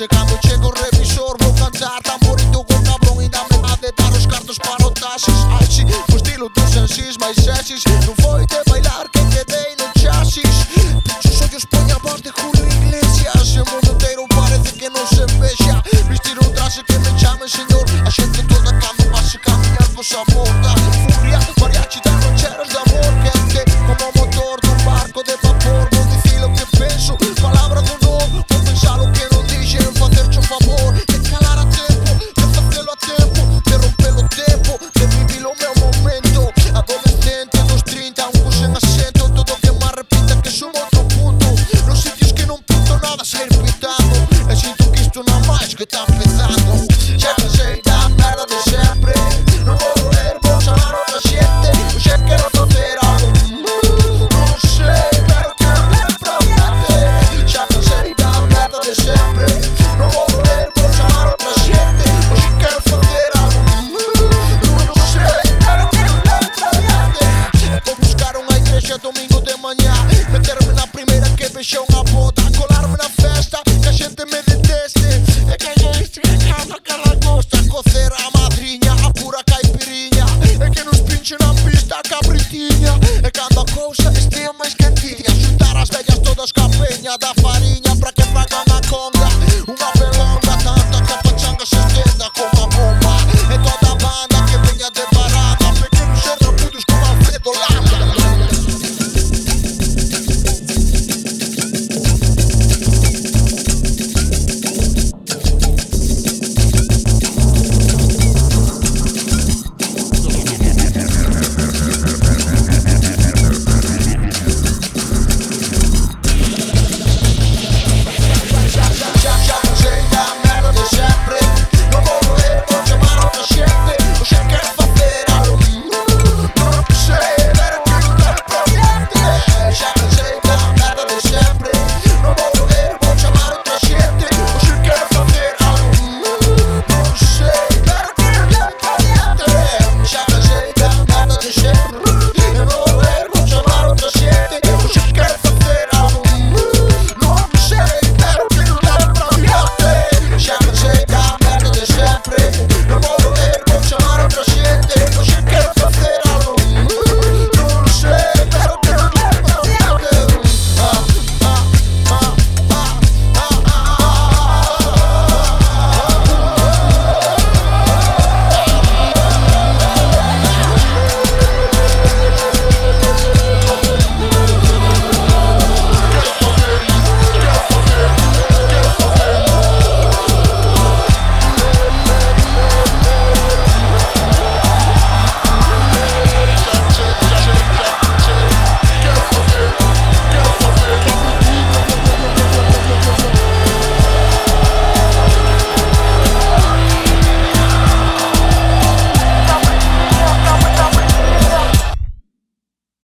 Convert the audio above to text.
she come with Ya cansé y da la de siempre No voy a volver a gozar a otra siete, os quiero solterar No no sé, claro que no quiero ver el trabucaje Ya cansé y da la de siempre No puedo ver volver a gozar a otra siete, os quiero solterar No no sé, claro que no quiero ver el trabucaje Voy a buscar una iglesia domingo de mañana Me quedo en la primera que vejeo un capullo